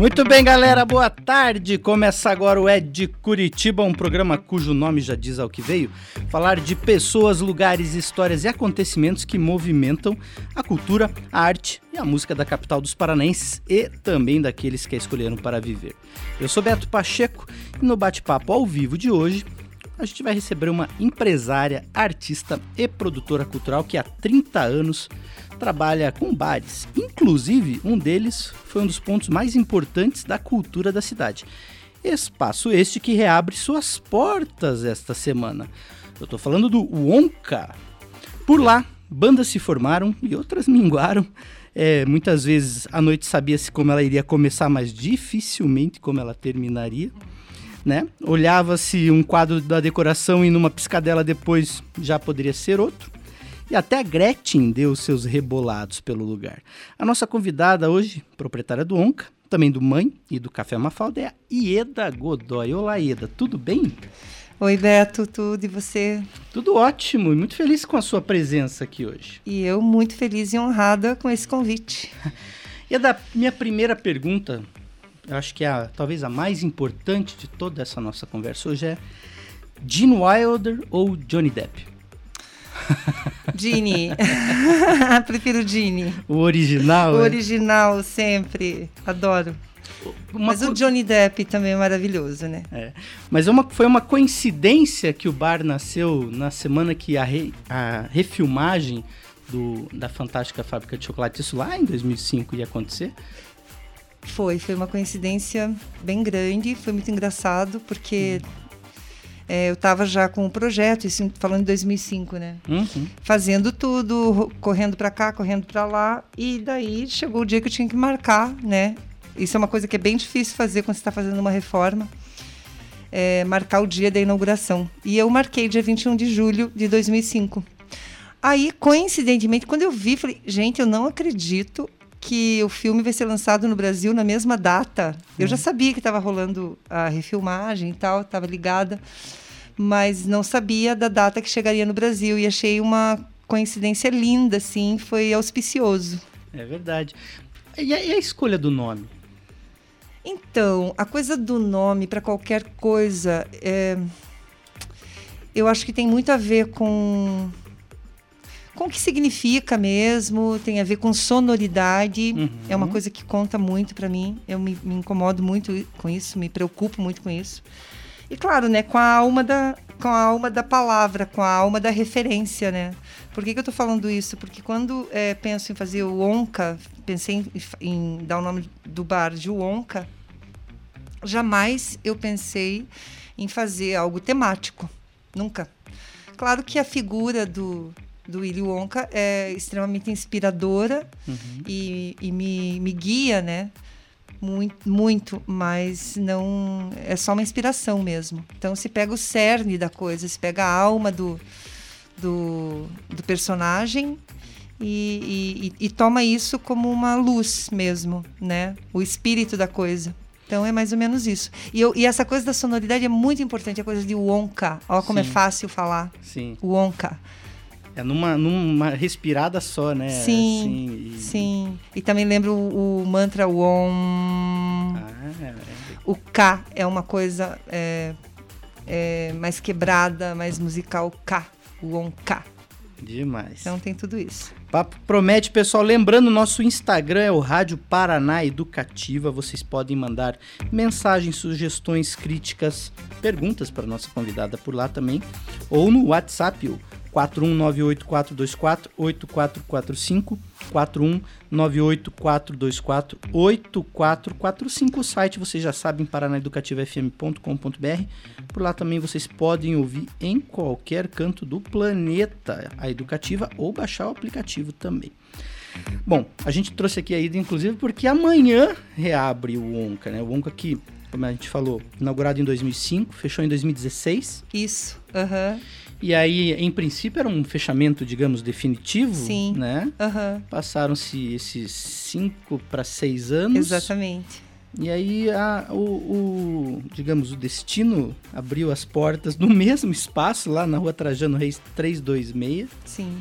Muito bem, galera, boa tarde. Começa agora o Ed Curitiba, um programa cujo nome já diz ao que veio. Falar de pessoas, lugares, histórias e acontecimentos que movimentam a cultura, a arte e a música da capital dos paranenses e também daqueles que a escolheram para viver. Eu sou Beto Pacheco e no bate-papo ao vivo de hoje a gente vai receber uma empresária, artista e produtora cultural que há 30 anos trabalha com bares. Inclusive, um deles foi um dos pontos mais importantes da cultura da cidade. Espaço este que reabre suas portas esta semana. Eu estou falando do Wonka. Por lá, bandas se formaram e outras minguaram. É, muitas vezes a noite sabia-se como ela iria começar, mas dificilmente como ela terminaria. Né? Olhava-se um quadro da decoração e numa piscadela depois já poderia ser outro. E até a Gretchen deu seus rebolados pelo lugar. A nossa convidada hoje, proprietária do Onca, também do Mãe e do Café Mafalda, é a Ieda Godoy. Olá, Ieda, tudo bem? Oi, Beto, tudo e você? Tudo ótimo e muito feliz com a sua presença aqui hoje. E eu muito feliz e honrada com esse convite. Ieda, minha primeira pergunta, eu acho que é a, talvez a mais importante de toda essa nossa conversa hoje é Gene Wilder ou Johnny Depp? Genie. Prefiro Genie. O original? O é? original, sempre. Adoro. Uma Mas co... o Johnny Depp também é maravilhoso, né? É. Mas uma, foi uma coincidência que o bar nasceu na semana que a, re, a refilmagem do, da Fantástica Fábrica de Chocolate, isso lá em 2005 ia acontecer? Foi, foi uma coincidência bem grande, foi muito engraçado, porque hum. É, eu estava já com o projeto, isso falando em 2005, né? Uhum. Fazendo tudo, correndo para cá, correndo para lá. E daí chegou o dia que eu tinha que marcar, né? Isso é uma coisa que é bem difícil fazer quando você está fazendo uma reforma. É, marcar o dia da inauguração. E eu marquei dia 21 de julho de 2005. Aí, coincidentemente, quando eu vi, falei, gente, eu não acredito que o filme vai ser lançado no Brasil na mesma data. Eu já uhum. sabia que estava rolando a refilmagem e tal, estava ligada mas não sabia da data que chegaria no Brasil e achei uma coincidência linda, assim, foi auspicioso. É verdade. E a, e a escolha do nome? Então, a coisa do nome para qualquer coisa, é... eu acho que tem muito a ver com com o que significa mesmo, tem a ver com sonoridade. Uhum. É uma coisa que conta muito para mim. Eu me, me, incomodo muito com isso, me preocupo muito com isso. E claro, né, com a alma da, com a alma da palavra, com a alma da referência, né? Por que, que eu estou falando isso? Porque quando é, penso em fazer o Onca, pensei em, em, dar o nome do bar de Onca, jamais eu pensei em fazer algo temático. Nunca. Claro que a figura do, do Willy Wonka é extremamente inspiradora uhum. e, e me, me guia, né? muito, muito, mas não é só uma inspiração mesmo. Então se pega o cerne da coisa, se pega a alma do, do, do personagem e, e, e, toma isso como uma luz mesmo, né? O espírito da coisa. Então é mais ou menos isso. E, eu, e essa coisa da sonoridade é muito importante, a coisa de Wonka. Olha como é Sim. é fácil falar. Sim. Wonka. É numa, numa respirada só, né? Sim, assim, e... sim. E também lembro o, o mantra Om. Ah, é, é. O K é uma coisa é, é, mais quebrada, mais musical. K, o Om K. Demais. Então tem tudo isso. Papo promete, pessoal. Lembrando, nosso Instagram é o Rádio Paraná Educativa. Vocês podem mandar mensagens, sugestões, críticas, perguntas para nossa convidada por lá também. Ou no WhatsApp, o 41984248445, 41984248445. O site vocês já sabem, paranaeducativafm.com.br. Por lá também vocês podem ouvir em qualquer canto do planeta a Educativa ou baixar o aplicativo também. Bom, a gente trouxe aqui a ida, inclusive, porque amanhã reabre o Onca, né? O Onca que, como a gente falou, inaugurado em 2005, fechou em 2016. Isso, aham. Uhum. E aí, em princípio, era um fechamento, digamos, definitivo, Sim. né? Aham. Passaram-se esses cinco para seis anos. Exatamente. E aí, a- o, o- digamos, o destino abriu as portas no mesmo espaço, lá na rua Trajano Reis 326. Sim.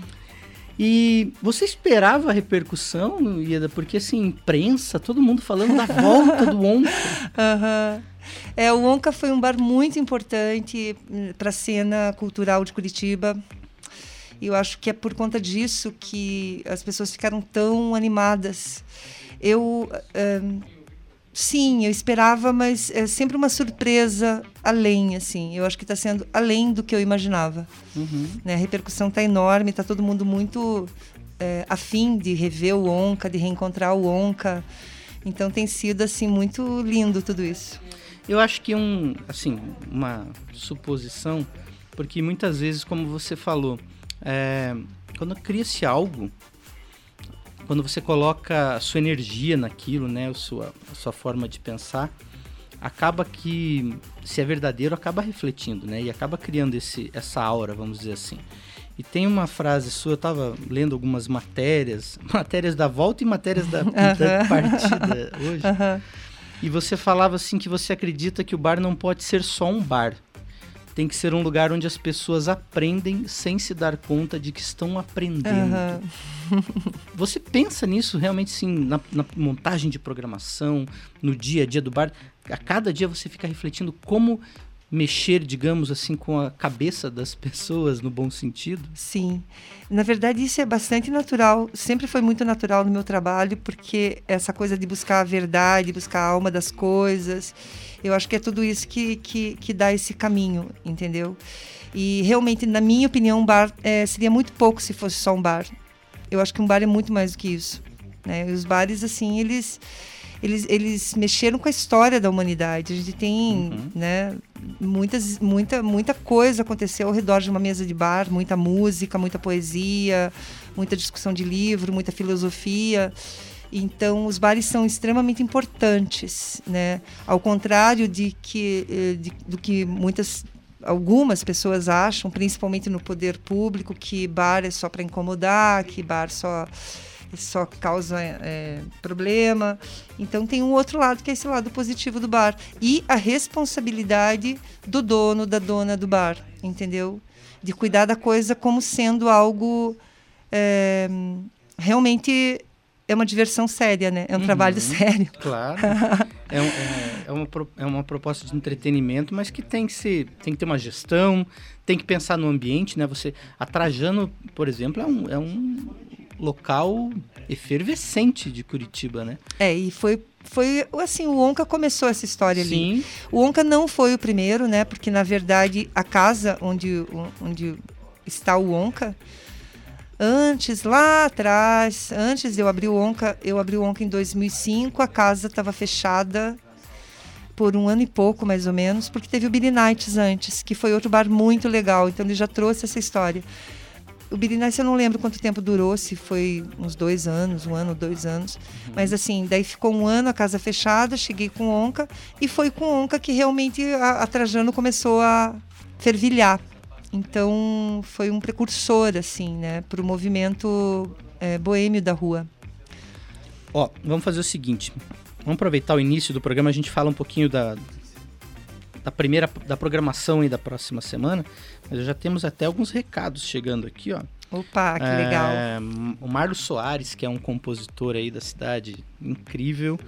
E você esperava a repercussão, Ieda? Porque, assim, imprensa, todo mundo falando da volta do Onca. Aham. É, o Onca foi um bar muito importante para a cena cultural de Curitiba. E eu acho que é por conta disso que as pessoas ficaram tão animadas. Eu, ahn, sim, eu esperava, mas é sempre uma surpresa além, assim. Eu acho que está sendo além do que eu imaginava. Uhum. né? A repercussão está enorme, está todo mundo muito é, afim de rever o Onca, de reencontrar o Onca. Então tem sido assim muito lindo tudo isso. Eu acho que um, assim, uma suposição, porque muitas vezes, como você falou, é, quando cria-se algo, quando você coloca a sua energia naquilo, né, a sua, a sua forma de pensar, acaba que, se é verdadeiro, acaba refletindo, né, e acaba criando esse, essa aura, vamos dizer assim. E tem uma frase sua, eu estava lendo algumas matérias, matérias da volta e matérias da, da partida hoje. E você falava assim que você acredita que o bar não pode ser só um bar. Tem que ser um lugar onde as pessoas aprendem sem se dar conta de que estão aprendendo. Aham. Você pensa nisso realmente sim na, na montagem de programação, no dia a dia do bar? A cada dia você fica refletindo como mexer, digamos assim, com a cabeça das pessoas no bom sentido? Sim. Na verdade, isso é bastante natural. Sempre foi muito natural no meu trabalho, porque essa coisa de buscar a verdade, buscar a alma das coisas, eu acho que é tudo isso que, que, que dá esse caminho, entendeu? E realmente, na minha opinião, um bar eh, seria muito pouco se fosse só um bar. Eu acho que um bar é muito mais do que isso. Né? E os bares, assim, eles, eles, eles mexeram com a história da humanidade. A gente tem, Uhum. né, muitas, muita, muita coisa aconteceu ao redor de uma mesa de bar, muita música, muita poesia, muita discussão de livro, muita filosofia. Então, os bares são extremamente importantes, né? Ao contrário de que, eh, de- do que muitas algumas pessoas acham, principalmente no poder público, que bar é só para incomodar, que bar só só causa é, problema. Então tem um outro lado que é esse lado positivo do bar e a responsabilidade do dono, da dona do bar, entendeu? De cuidar da coisa como sendo algo é, realmente é uma diversão séria, né? É um Uhum. trabalho sério. Claro. é, um- é- é uma, é uma proposta de entretenimento, mas que tem que ser, tem que ter uma gestão, tem que pensar no ambiente, né? Você, a Trajano, por exemplo, é um, é um local efervescente de Curitiba, né? É, e foi foi assim, o Onca começou essa história ali. Sim. O Onca não foi o primeiro, né? Porque na verdade a casa onde, onde está o Onca, antes lá atrás, antes de eu abrir o Onca, eu abri o Onca em 2005, a casa estava fechada por um ano e pouco mais ou menos, porque teve o Billy Nights antes, que foi outro bar muito legal. Então ele já trouxe essa história. O Nights eu não lembro quanto tempo durou, se foi uns dois anos, um ano, dois anos. Mas assim, daí ficou um ano a casa fechada, cheguei com Onca e foi com Onca que realmente a, a Trajano começou a fervilhar. Então foi um precursor assim, né, para o movimento é, boêmio da rua. Ó, vamos fazer o seguinte. Vamos aproveitar o início do programa, a gente fala um pouquinho da, da primeira da programação aí da próxima semana, mas já temos até alguns recados chegando aqui, ó. Opa, que É, legal. O Marlos Soares, que é um compositor aí da cidade, incrível,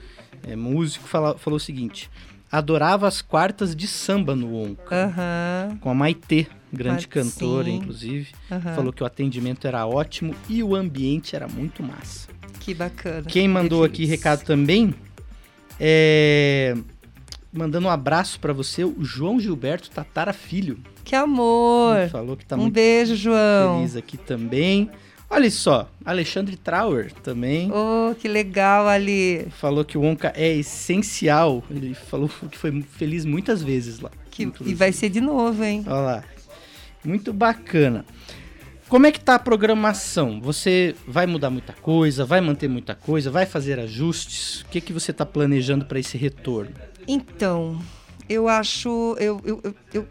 é músico, fala- falou o seguinte: adorava as quartas de samba no Onca, com a Maitê, grande Ah, cantora, sim. inclusive. Falou que o atendimento era ótimo e o ambiente era muito massa. Que bacana. Quem mandou aqui recado também é. Mandando um abraço pra você, o João Gilberto Tatara Filho. Que amor. Falou que tá um muito beijo, João. feliz aqui também. Olha só, Alexandre Trauer também Oh, que legal ali. falou que o Onca é essencial. Ele falou que foi feliz muitas vezes lá. Que, e vai ser de novo, hein? Olha lá. Muito bacana. Como é que tá a programação? Você vai mudar muita coisa, vai manter muita coisa, vai fazer ajustes? O que, que você está planejando para esse retorno? Então, eu acho. Eu, eu, eu,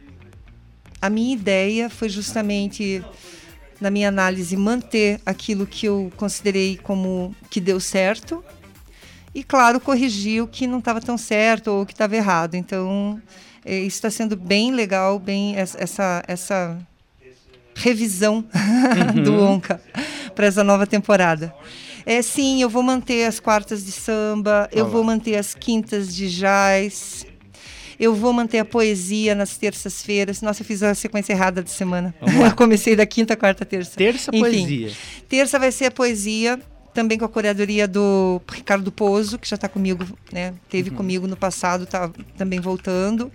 a minha ideia foi justamente, na minha análise, manter aquilo que eu considerei como que deu certo e, claro, corrigir o que não estava tão certo ou o que estava errado. Então, é, isso está sendo bem legal, bem essa, essa revisão uhum. do Onca para essa nova temporada. É, sim, eu vou manter as quartas de samba, eu vou manter as quintas de jazz, eu vou manter a poesia nas terças-feiras. Nossa, eu fiz a sequência errada de semana. Comecei da quinta, quarta, terça. Terça, Enfim, poesia. Terça vai ser a poesia, também com a curadoria do Ricardo Pozo, que já está comigo, né? Teve uhum. comigo no passado, está também voltando.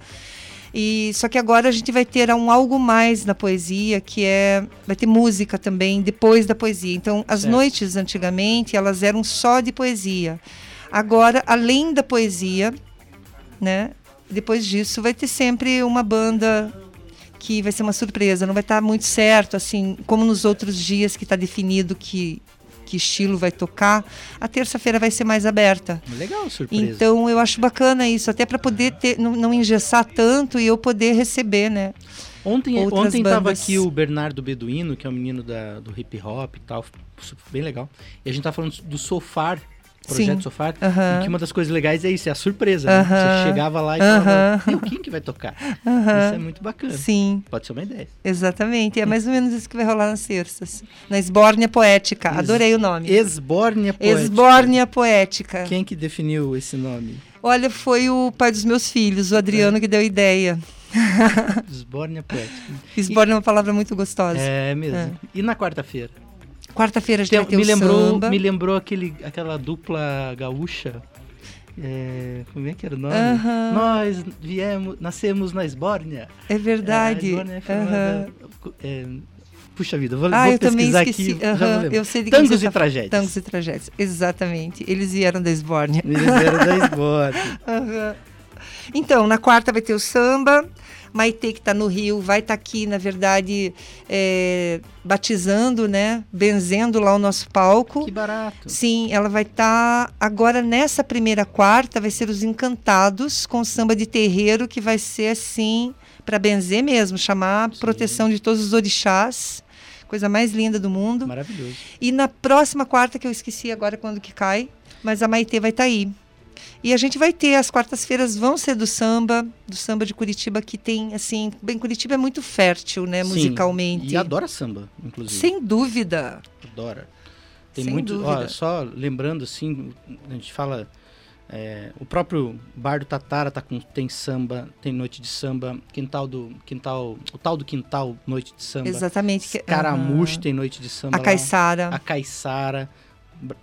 E só que agora a gente vai ter um algo mais na poesia, que é vai ter música também depois da poesia. Então, as certo. noites antigamente elas eram só de poesia. Agora, além da poesia, né? depois disso vai ter sempre uma banda que vai ser uma surpresa, não vai estar muito certo, assim, como nos outros dias que está definido que que estilo vai tocar, a terça-feira vai ser mais aberta. Legal, surpresa. Então eu acho bacana isso, até para poder ter, não, não engessar tanto e eu poder receber, né? Ontem ontem estava aqui o Bernardo Beduíno, que é um menino da, do hip hop e tal, bem legal. E a gente tá falando do Sofar, Projeto Sim. Sofá, uhum. que uma das coisas legais é isso, é a surpresa. Uhum. Né? Você chegava lá e falava, e o Kim que vai tocar? Isso é muito bacana. Sim. Pode ser uma ideia. Exatamente, é mais ou menos isso que vai rolar nas terças. Na Esbórnia Poética, adorei o nome. Esbórnia Poética. Esbórnia Poética. Quem que definiu esse nome? Olha, foi o pai dos meus filhos, o Adriano, é. que deu a ideia. Esbórnia Poética. Esbórnia é uma palavra muito gostosa. É mesmo. É. E na quarta-feira? Quarta-feira gente Tem, vai ter me o lembrou, samba. Me lembrou aquele, aquela dupla gaúcha. É, como é que era o nome? Nós viemos, nascemos na Esbórnia. É verdade. É, a é é, puxa vida, vou, ah, vou eu pesquisar também esqueci. aqui. eu sei de Tangos e tá... Tragédias. Tangos e Tragédias, exatamente. Eles vieram da Esbórnia. Eles vieram da Esbórnia. Então, na quarta vai ter o samba. Maite, que está no Rio, vai estar tá aqui, na verdade, é, batizando, né? Benzendo lá o nosso palco. Que barato. Sim, ela vai estar. Tá, agora, nessa primeira quarta, vai ser os Encantados, com samba de terreiro, que vai ser assim, para benzer mesmo, chamar Sim. proteção de todos os orixás coisa mais linda do mundo. Maravilhoso. E na próxima quarta, que eu esqueci agora quando que cai, mas a Maitê vai estar tá aí. E a gente vai ter, as quartas-feiras vão ser do samba, do samba de Curitiba, que tem, assim, bem, Curitiba é muito fértil, né, Sim, musicalmente. E adora samba, inclusive. Sem dúvida. Adora. Tem Sem muito, ó, só lembrando, assim, a gente fala, é, o próprio Bar do Tatara tá com, tem samba, tem noite de samba, quintal do, quintal, o tal do quintal, noite de samba. Exatamente. Caramujo uhum. tem noite de samba A Caiçara. A Caiçara.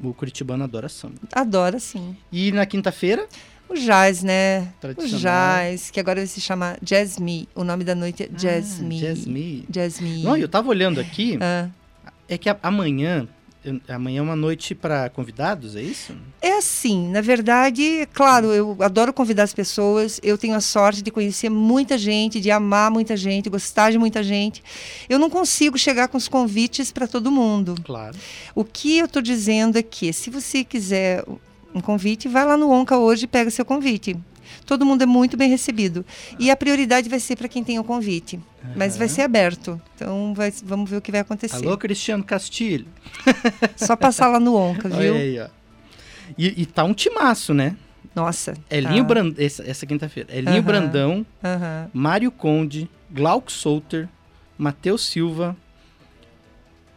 O curitibano adora samba. Adora, sim. E na quinta-feira? O jazz, né? O jazz, que agora se chama Jazz Me. O nome da noite é ah, Jazz Me. Jazz Me. Jazz Me. Não, eu tava olhando aqui. Ah. É que amanhã Amanhã é uma noite para convidados, é isso? É assim, na verdade, claro, eu adoro convidar as pessoas, eu tenho a sorte de conhecer muita gente, de amar muita gente, gostar de muita gente. Eu não consigo chegar com os convites para todo mundo. Claro. O que eu estou dizendo é que, se você quiser um convite, vai lá no Onca hoje e pega seu convite todo mundo é muito bem recebido. E a prioridade vai ser para quem tem o convite. Uhum. Mas vai ser aberto. Então vai, vamos ver o que vai acontecer. Alô, Cristiano Castilho. Só passar lá no Onca, viu? Aí. E, e tá um timaço, né? Nossa. Elinho tá. Brandão, essa, essa quinta-feira. Elinho uhum. Brandão, uhum. Mário Conde, Glauco Souter, Matheus Silva,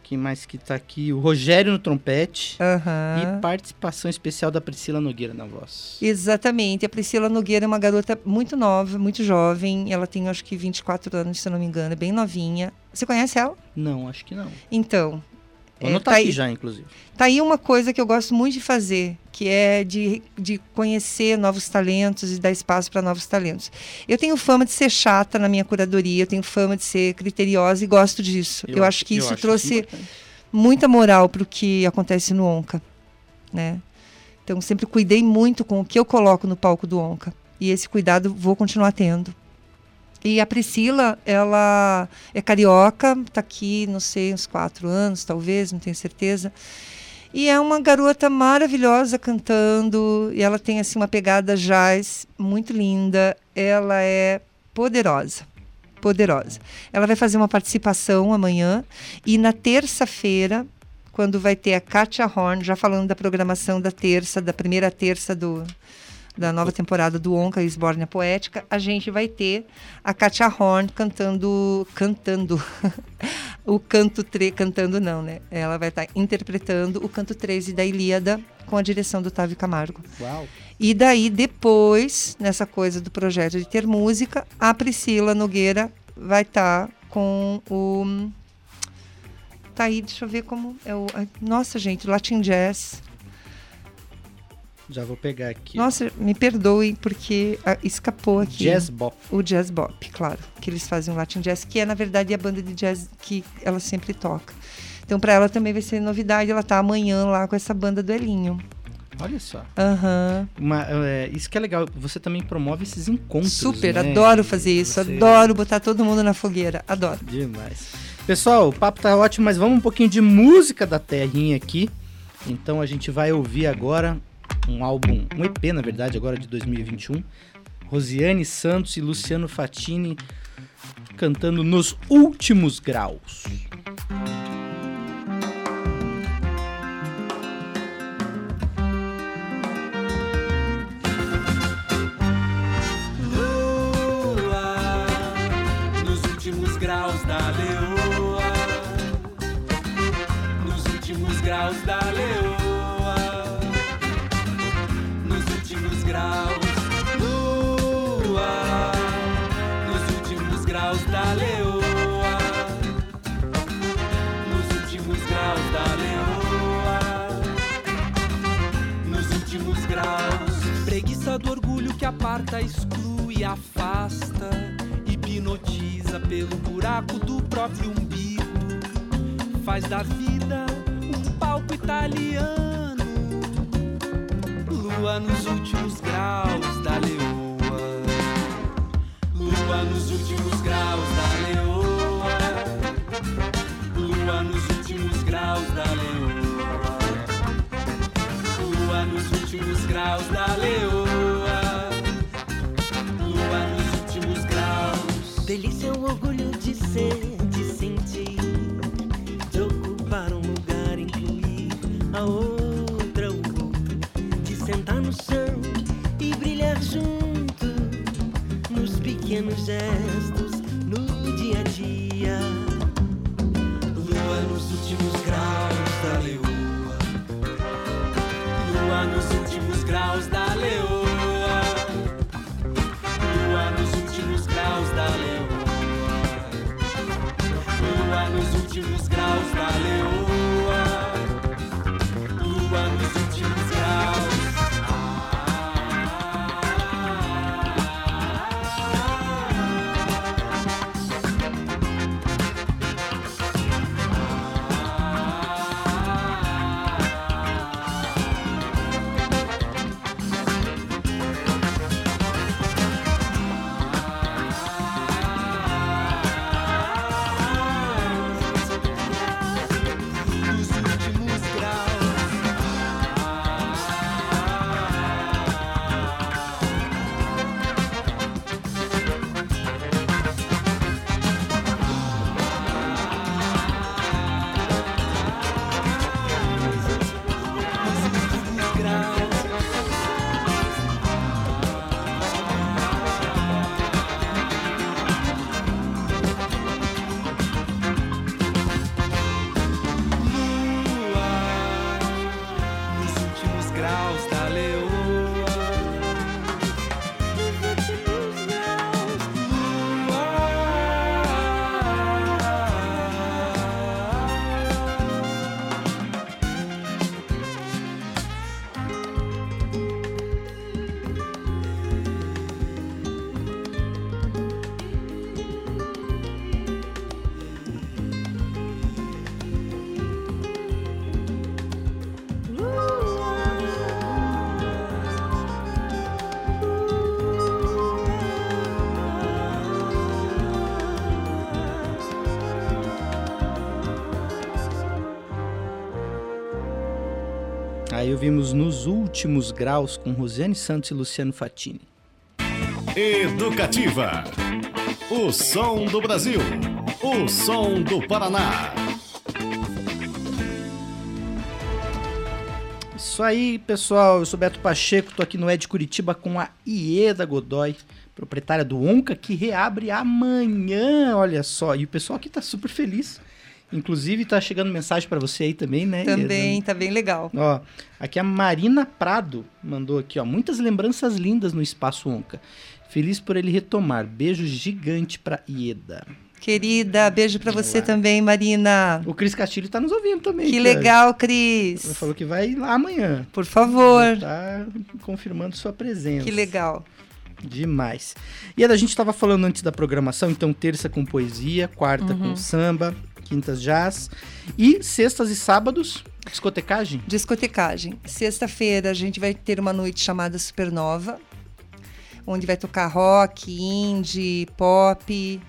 quem mais que tá aqui? O Rogério no trompete. Uhum. E participação especial da Priscila Nogueira na voz. Exatamente. A Priscila Nogueira é uma garota muito nova, muito jovem. Ela tem acho que 24 anos, se eu não me engano, é bem novinha. Você conhece ela? Não, acho que não. Então, Anotar é, tá aqui aí, já, inclusive. Tá aí uma coisa que eu gosto muito de fazer, que é de, de conhecer novos talentos e dar espaço para novos talentos. Eu tenho fama de ser chata na minha curadoria, eu tenho fama de ser criteriosa e gosto disso. Eu, eu acho que isso acho trouxe isso muita moral para o que acontece no Onca, né? Então sempre cuidei muito com o que eu coloco no palco do Onca e esse cuidado vou continuar tendo. E a Priscila, ela é carioca, está aqui, não sei, uns quatro anos, talvez, não tenho certeza. E é uma garota maravilhosa cantando, e ela tem assim uma pegada jazz muito linda. Ela é poderosa. poderosa. Ela vai fazer uma participação amanhã e na terça-feira, quando vai ter a Katia Horn, já falando da programação da terça, da primeira terça do, da nova temporada do Onca Esbórnia Poética, a gente vai ter a Katia Horn cantando cantando o canto 3, cantando não, né? Ela vai estar interpretando o canto 13 da Ilíada com a direção do Távio Camargo. Uau. E daí depois, nessa coisa do projeto de ter música, a Priscila Nogueira vai estar com o Tá aí, deixa eu ver como é o. Nossa, gente, Latin Jazz. Já vou pegar aqui. Nossa, me perdoe porque ah, escapou aqui. Jazz Bop. O Jazz Bop, claro. Que eles fazem o Latin Jazz, que é, na verdade, a banda de jazz que ela sempre toca. Então, para ela também vai ser novidade. Ela tá amanhã lá com essa banda do Elinho. Olha só. Aham. Uma, é, isso que é legal. Você também promove esses encontros. Super, né? adoro fazer isso. Você- Adoro botar todo mundo na fogueira. Adoro. Demais. Pessoal, o papo tá ótimo, mas vamos um pouquinho de música da terrinha aqui. Então a gente vai ouvir agora um álbum, um EP na verdade, agora de 2021. Rosiane Santos e Luciano Fatini cantando Nos Últimos Graus. Aparta, exclui, afasta, hipnotiza pelo buraco do próprio umbigo. Faz da vida um palco italiano. Lua nos últimos graus da leoa. Lua nos últimos graus da leoa. Lua nos últimos graus da leoa. Lua nos últimos graus da leoa. De sentir, de ocupar um lugar, incluir a outra, o outro, de sentar no chão e brilhar junto nos pequenos gestos, no dia a dia. Lua nos últimos graus da leoa. Lua nos últimos graus da Aí ouvimos Nos Últimos Graus com Rosiane Santos e Luciano Fatini. Educativa. O som do Brasil. O som do Paraná. Isso aí, pessoal. Eu sou Beto Pacheco, tô aqui no Ed Curitiba com a Ieda Godoy, proprietária do Onca, que reabre amanhã, olha só. E o pessoal aqui tá super feliz. Inclusive, tá chegando mensagem para você aí também, né? Também, tá bem legal. Ó, aqui a Marina Prado mandou aqui, ó, muitas lembranças lindas no Espaço Onca. Feliz por ele retomar. Beijo gigante pra Ieda. Querida, beijo pra você Olá. também, Marina. O Cris Castilho tá nos ouvindo também. Que cara. legal, Ele Cris. falou que vai lá amanhã. Por favor. Tá confirmando sua presença. Que legal. Demais. E a gente estava falando antes da programação, então terça com poesia, quarta Uhum. com samba, quintas jazz e sextas e sábados discotecagem. Discotecagem. Sexta-feira a gente vai ter uma noite chamada Supernova, onde vai tocar rock, indie, pop.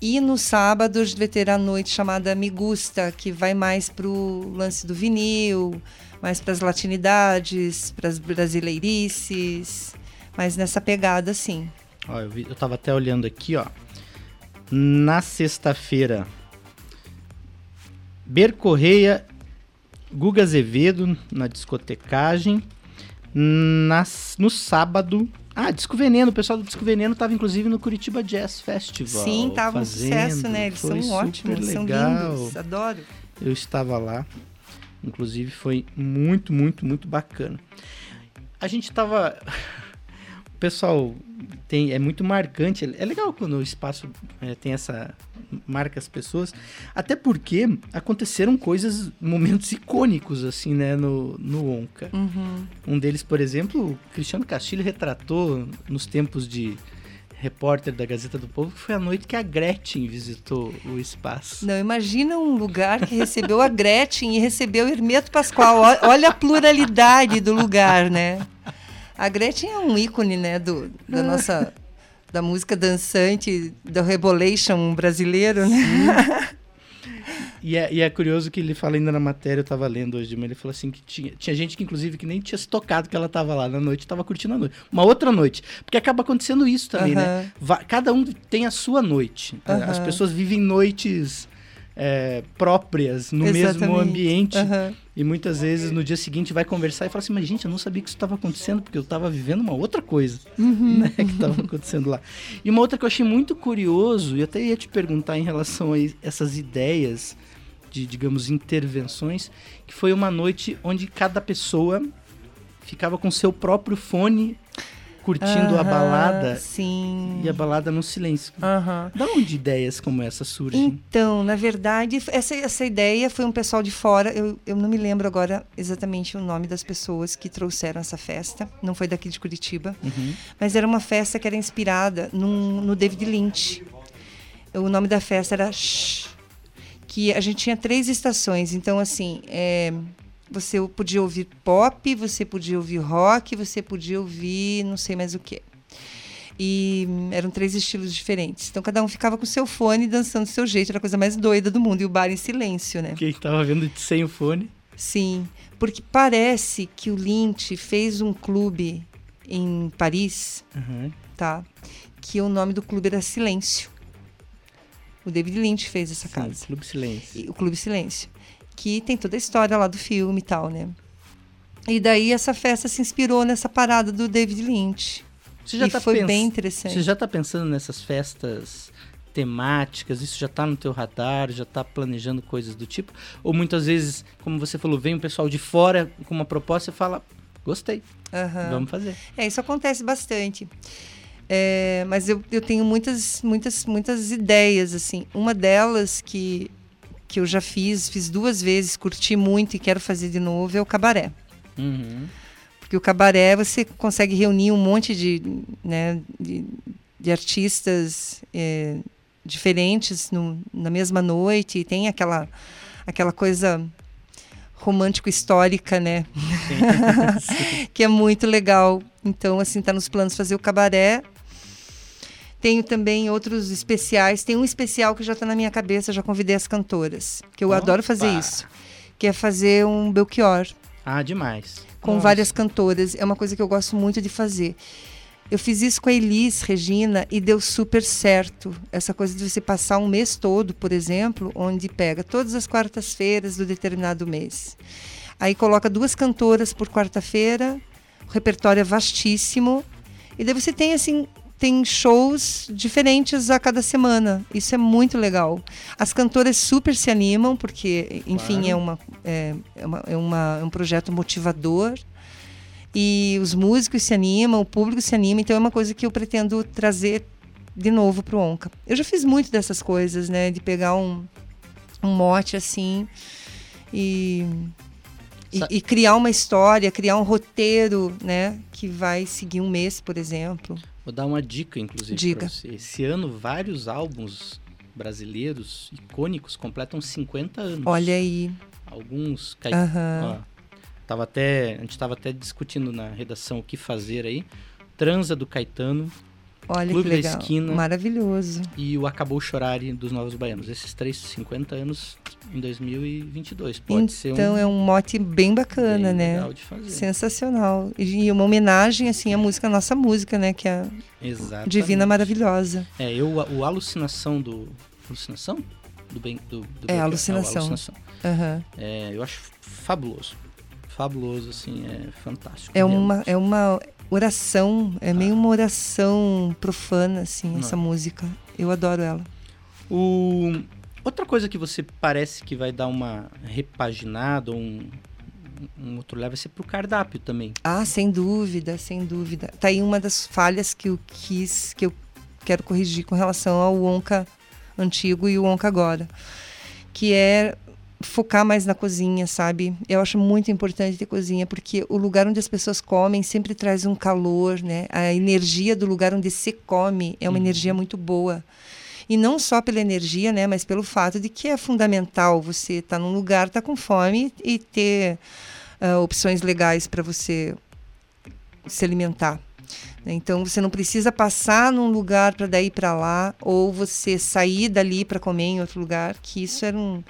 E no sábado a gente vai ter a noite chamada Me Gusta, que vai mais pro lance do vinil, mais para as latinidades, para as brasileirices, mas nessa pegada assim. Ó, eu, vi, eu tava até olhando aqui, ó. Na sexta-feira, Ber Correia, Guga Azevedo na discotecagem. Nas, no sábado. Ah, Disco Veneno, o pessoal do Disco Veneno tava inclusive no Curitiba Jazz Festival. Sim, tava um sucesso, né? Eles são ótimos, são legal. lindos. Adoro. Eu estava lá. Inclusive foi muito, muito, muito bacana. A gente tava. O pessoal tem, é muito marcante. É legal quando o espaço é, tem essa. marca as pessoas. Até porque aconteceram coisas, momentos icônicos, assim, né, no, no Onca. Uhum. Um deles, por exemplo, o Cristiano Castilho retratou nos tempos de repórter da Gazeta do Povo, que foi a noite que a Gretchen visitou o espaço. Não, imagina um lugar que recebeu a Gretchen e recebeu o Hermeto Pascoal. Olha a pluralidade do lugar, né? A Gretchen é um ícone, né, do, da nossa da música dançante, do rebolation brasileiro, né? E é, e é curioso que ele fala ainda na matéria, eu tava lendo hoje, mas ele falou assim que tinha, tinha gente que, inclusive, que nem tinha se tocado que ela tava lá na noite, tava curtindo a noite. Uma outra noite. Porque acaba acontecendo isso também, né? Va- cada um tem a sua noite. Aham. As pessoas vivem noites é, próprias, no mesmo Exatamente. ambiente. Aham. E muitas vezes no dia seguinte vai conversar e fala assim, mas gente, eu não sabia que isso estava acontecendo, porque eu estava vivendo uma outra coisa Uhum. né, que estava acontecendo lá. E uma outra que eu achei muito curioso, e até ia te perguntar em relação a essas ideias de, digamos, intervenções, que foi uma noite onde cada pessoa ficava com seu próprio fone curtindo a Aham, balada Sim. e a balada no silêncio. Aham. Da onde ideias como essa surgem? Então, na verdade, essa, essa ideia foi um pessoal de fora. Eu, eu não me lembro agora exatamente o nome das pessoas que trouxeram essa festa. Não foi daqui de Curitiba. Uhum. Mas era uma festa que era inspirada num- no David Lynch. O nome da festa era Shh, que a gente tinha três estações. Então, assim, é, você podia ouvir pop, você podia ouvir rock, você podia ouvir não sei mais o que. E eram três estilos diferentes. Então, cada um ficava com seu fone dançando do seu jeito. Era a coisa mais doida do mundo. E o bar em silêncio, né? Quem estava vendo sem o fone. Sim, porque parece que o Lynch fez um clube em Paris, Uhum. tá? Que o nome do clube era Silêncio. O David Lynch fez essa Sim, casa. Clube Silêncio. E- O Clube Silêncio. Que tem toda a história lá do filme e tal, né? E daí essa festa se inspirou nessa parada do David Lynch. Você já e tá foi pens- bem interessante. Você já tá pensando nessas festas temáticas? Isso já tá no teu radar? Já tá planejando coisas do tipo? Ou muitas vezes, como você falou, vem um pessoal de fora com uma proposta e fala: Gostei, Aham. vamos fazer. É, isso acontece bastante. É, mas eu, eu tenho muitas, muitas, muitas ideias, assim. Uma delas que, que eu já fiz, fiz duas vezes, curti muito e quero fazer de novo, é o cabaré. Uhum. Porque o cabaré você consegue reunir um monte de, né, de, de artistas é, diferentes no- na mesma noite e tem aquela, aquela coisa romântico-histórica, né? que é muito legal. Então, assim, tá nos planos fazer o cabaré. Tenho também outros especiais. Tem um especial que já está na minha cabeça, já convidei as cantoras. Que eu adoro fazer Opa! isso. Que é fazer um Belchior Ah, demais. com Nossa. várias cantoras. É uma coisa que eu gosto muito de fazer. Eu fiz isso com a Elis Regina e deu super certo. Essa coisa de você passar um mês todo, por exemplo, onde pega todas as quartas-feiras do determinado mês. Aí coloca duas cantoras por quarta-feira, o repertório é vastíssimo. E daí você tem assim, tem shows diferentes a cada semana. Isso é muito legal. As cantoras super se animam, porque, enfim, Claro. é, uma, é, é, uma, é, uma- é um projeto motivador. E os músicos se animam, o público se anima. Então é uma coisa que eu pretendo trazer de novo para o Onca. Eu já fiz muito dessas coisas, né? De pegar um, um mote assim e, e, e criar uma história, criar um roteiro, né? Que vai seguir um mês, por exemplo. Vou dar uma dica, inclusive, Diga. pra você. Esse ano, vários álbuns brasileiros icônicos completam 50 anos. Olha aí. Alguns... Cai... Ó, tava até, a gente estava até discutindo na redação o que fazer aí. Transa do Caetano Olha Clube que da legal. Esquina. Maravilhoso. e o Acabou Chorare dos Novos Baianos. Esses três 50 anos em 2022. Pode ser um então é um mote bem bacana, bem né? legal de fazer. Sensacional. E uma homenagem, assim, à música, à nossa música, né? Que é a Exatamente. Divina Maravilhosa. É, eu, o Alucinação do... Alucinação? Do bem, do, do É, Belchior. Alucinação. o Alucinação. Aham. É, eu acho fabuloso. Fabuloso, assim, é fantástico. É uma, é uma oração, é meio uma oração profana, assim, Não essa é? música. Eu adoro ela. O... Outra coisa que você parece que vai dar uma repaginada, um, um outro leve, vai ser pro cardápio também. Ah, sem dúvida, sem dúvida. Tá aí uma das falhas que eu quis, que eu quero corrigir com relação ao Onca antigo e o Onca agora. Que é focar mais na cozinha, sabe? Eu acho muito importante ter cozinha, porque o lugar onde as pessoas comem sempre traz um calor, né? A energia do lugar onde se come é uma energia muito boa. E não só pela energia, né? Mas pelo fato de que é fundamental você estar num lugar, estar com fome e ter ah, opções legais para você se alimentar. né? Então você não precisa passar num lugar para daí para lá ou você sair dali para comer em outro lugar, que isso era um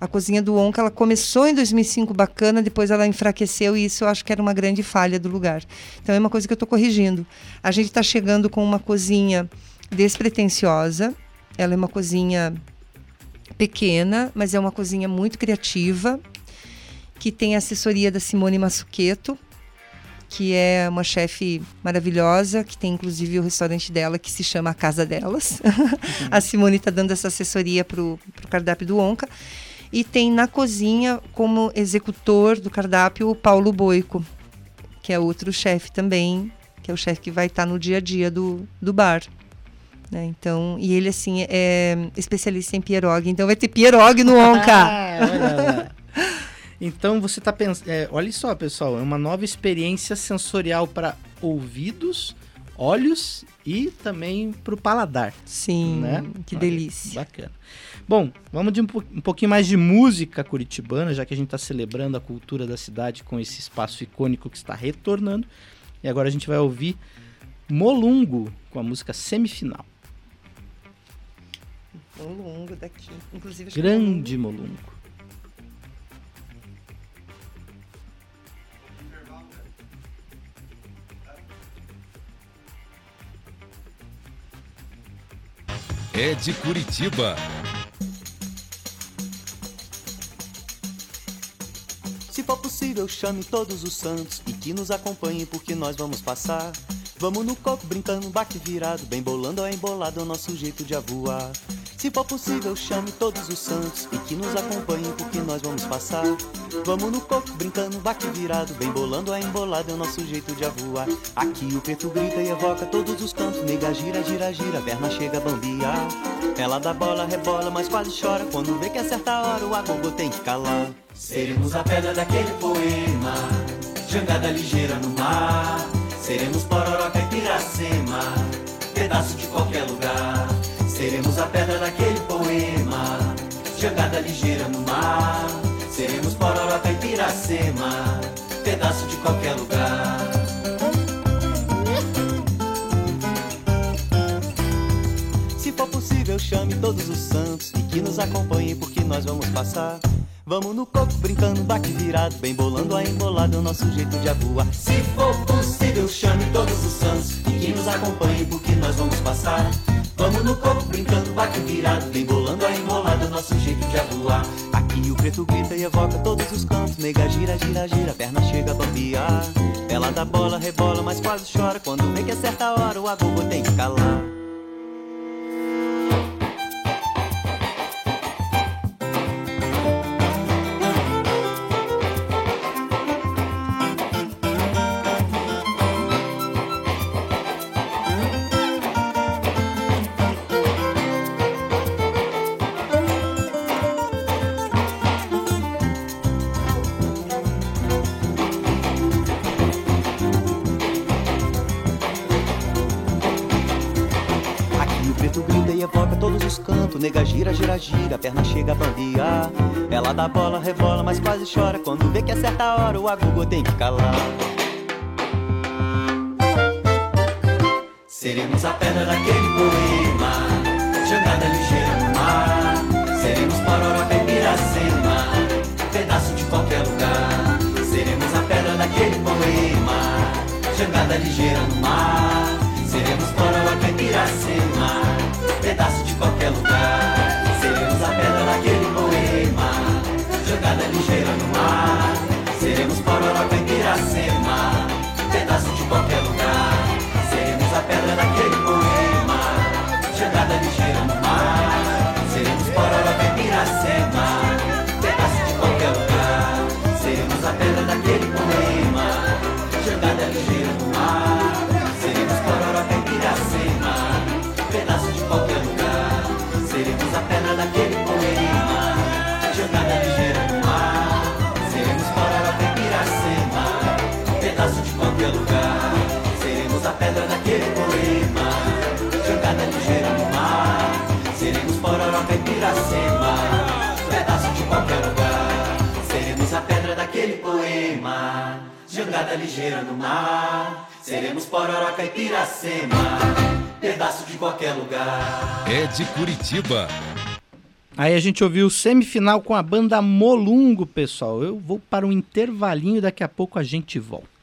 a cozinha do Onca, ela começou em 2005 bacana, depois ela enfraqueceu e isso eu acho que era uma grande falha do lugar. Então é uma coisa que eu estou corrigindo. A gente está chegando com uma cozinha despretensiosa, ela é uma cozinha pequena, mas é uma cozinha muito criativa, que tem assessoria da Simone Massuqueto, que é uma chefe maravilhosa, que tem inclusive o restaurante dela que se chama A Casa Delas. a Simone está dando essa assessoria para o cardápio do Onca. E tem na cozinha, como executor do cardápio, o Paulo Boico, que é outro chefe também, que é o chefe que vai estar no dia a dia do, do bar. né? Então, e ele, assim, é especialista em pierogi. Então vai ter pierogi no Onca. Ah, olha lá. Então você está pensando. olha só, pessoal, é uma nova experiência sensorial para ouvidos, olhos e também para o paladar. Sim, né? que Olha, delícia. Bacana. Bom, vamos de um, um pouquinho mais de música curitibana, já que a gente está celebrando a cultura da cidade com esse espaço icônico que está retornando. E agora a gente vai ouvir Molungo com a música Semifinal. O longo daqui. Inclusive, que Grande Molungo. É de Curitiba. For possível, chame todos os santos e que nos acompanhem porque nós vamos passar. Vamos no coco brincando, baque virado, bem bolando ou embolado é o nosso jeito de avoar. Se for possível, chame todos os santos e que nos acompanhem porque nós vamos passar. Vamos no coco brincando, baque virado, bem bolando ou embolado é o nosso jeito de avoar. Aqui o preto grita e evoca todos os cantos, nega gira, gira, gira, a perna chega a bambiar. Ela dá bola, rebola, mas quase chora quando vê que acerta a hora, o agogo tem que calar. Seremos a pedra daquele poema, jangada ligeira no mar. Seremos pororoca e piracema, pedaço de qualquer lugar. Seremos a pedra daquele poema, jangada ligeira no mar. Seremos pororoca e piracema, pedaço de qualquer lugar. Se for possível, chame todos os santos e que nos acompanhem porque nós vamos passar. Vamos no coco brincando, baque virado, bem bolando a embolada, o nosso jeito de avoar. Se for possível, chame todos os santos e que nos acompanhe porque nós vamos passar. Vamos no coco brincando, bate virado, vem bolando a embolada, nosso jeito de avoar. Aqui o preto grita e evoca todos os cantos. Nega gira, gira, gira, perna chega a bambear. Ela dá bola, rebola, mas quase chora. Quando vê que é certa hora, o agogo tem que calar. Aqui o preto grita e evoca todos os cantos. Nega gira, gira, gira, perna chega a bambear. Ela dá bola, rebola, mas quase chora. Quando vê que é certa hora, o agogo tem que calar. Seremos a pedra daquele poema, jangada ligeira no mar. Seremos pororoca e piracema, pedaço de qualquer lugar. Seremos a pedra daquele poema, jangada ligeira no mar. Seremos pororoca piracema, pedaço de qualquer lugar. Seremos a pedra daquele poema, jangada ligeira no mar. Seremos pororoca e piracema, daquele poema, jangada ligeira no mar. Seremos pororoca e piracema, pedaço de qualquer lugar. Seremos a pedra daquele poema, jangada ligeira no mar. Seremos pororoca e piracema, pedaço de qualquer lugar. É de Curitiba. Aí a gente ouviu o semifinal com a banda Molungo, pessoal. Eu vou para um intervalinho e daqui a pouco a gente volta.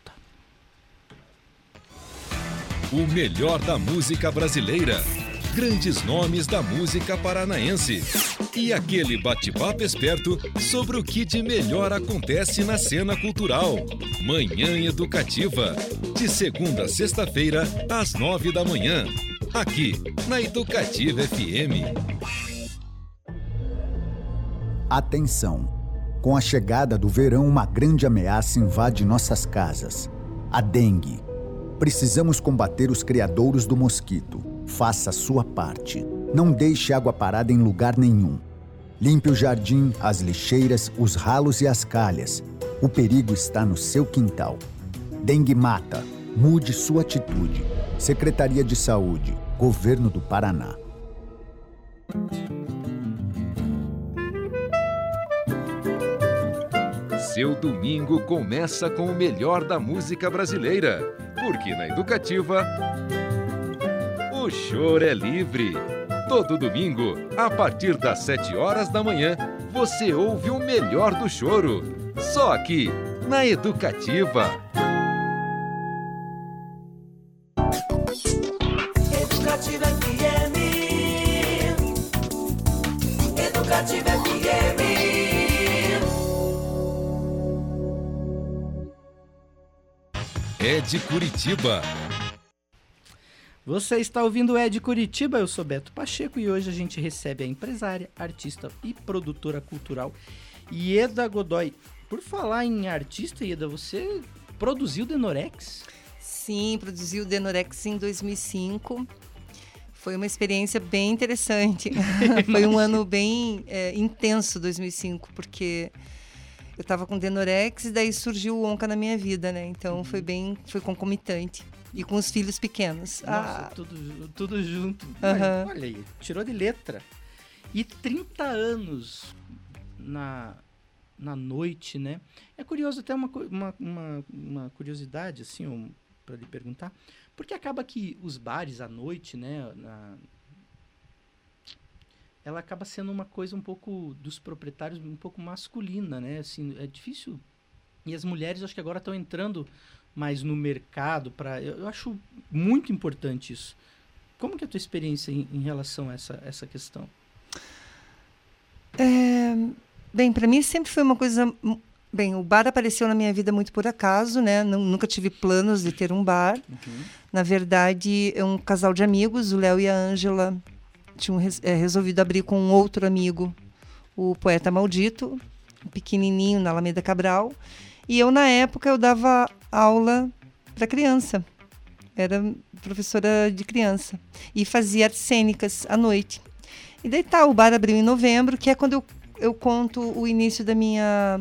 O melhor da música brasileira. Grandes nomes da música paranaense. E aquele bate-papo esperto sobre o que de melhor acontece na cena cultural. Manhã Educativa. De segunda a sexta-feira, às nove da manhã. Aqui, na Educativa FM. Atenção! Com a chegada do verão, uma grande ameaça invade nossas casas: a dengue. Precisamos combater os criadouros do mosquito. Faça a sua parte. Não deixe água parada em lugar nenhum. Limpe o jardim, as lixeiras, os ralos e as calhas. O perigo está no seu quintal. Dengue mata. Mude sua atitude. Secretaria de Saúde, Governo do Paraná. Seu domingo começa com o melhor da música brasileira, porque na Educativa o choro é livre. Todo domingo, a partir das 7 horas da manhã, você ouve o melhor do choro. Só aqui, na Educativa. Educativa de Curitiba. Você está ouvindo o Ed Curitiba, eu sou Beto Pacheco e hoje a gente recebe a empresária, artista e produtora cultural Ieda Godoy. Por falar em artista, Ieda, você produziu Denorex? Sim, produziu o Denorex em 2005. Foi uma experiência bem interessante. Foi um ano bem é, intenso, 2005, porque eu estava com Denorex e daí surgiu o Onca na minha vida, né? Então foi bem, foi concomitante. E com os filhos pequenos. Nossa, Ah, tudo, tudo junto. Aham. Olha aí, tirou de letra. E 30 anos na, na noite, né? É curioso, até uma, uma, uma, uma curiosidade, assim, um, para lhe perguntar. Porque acaba que os bares à noite, né? na- ela acaba sendo uma coisa um pouco dos proprietários, um pouco masculina, né? Assim, é difícil E as mulheres, acho que agora estão entrando mais no mercado para. Eu, eu, acho muito importante isso. Como que é a tua experiência em, em relação a essa, essa questão? É, bem, para mim sempre foi uma coisa. Bem, o bar apareceu na minha vida muito por acaso, né? Nunca tive planos de ter um bar. Uhum. Na verdade, é um casal de amigos, o Léo e a Ângela, tinham é, resolvido abrir com um outro amigo, o Poeta Maldito, pequenininho na Alameda Cabral. E eu, na época, eu dava aula para criança. Era professora de criança. E fazia artes cênicas à noite. E daí tá, o bar abriu em novembro, que é quando eu, eu conto o início da minha,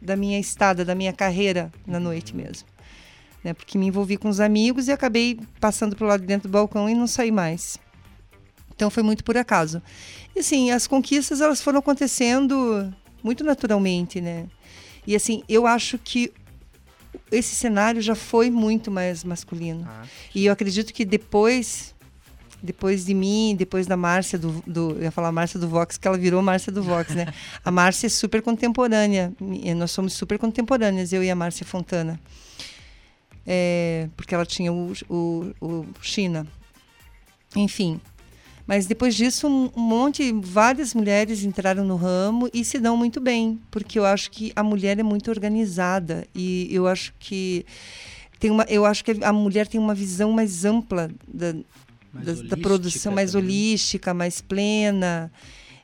da minha estada, da minha carreira na noite mesmo. Né? Porque me envolvi com os amigos e acabei passando para o lado de dentro do balcão e não saí mais. Então foi muito por acaso. E assim, as conquistas elas foram acontecendo muito naturalmente, né? E assim, eu acho que esse cenário já foi muito mais masculino. Ah. E eu acredito que depois depois de mim, depois da Márcia do, do eu ia falar Márcia do Vox, que ela virou Márcia do Vox, né? a Márcia é super contemporânea, nós somos super contemporâneas, eu e a Márcia Fontana. É, porque ela tinha o, o, o China. Enfim, mas depois disso, um monte, várias mulheres entraram no ramo e se dão muito bem, porque eu acho que a mulher é muito organizada e eu acho que tem uma, eu acho que a mulher tem uma visão mais ampla da, mais da, da produção, mais também. holística, mais plena.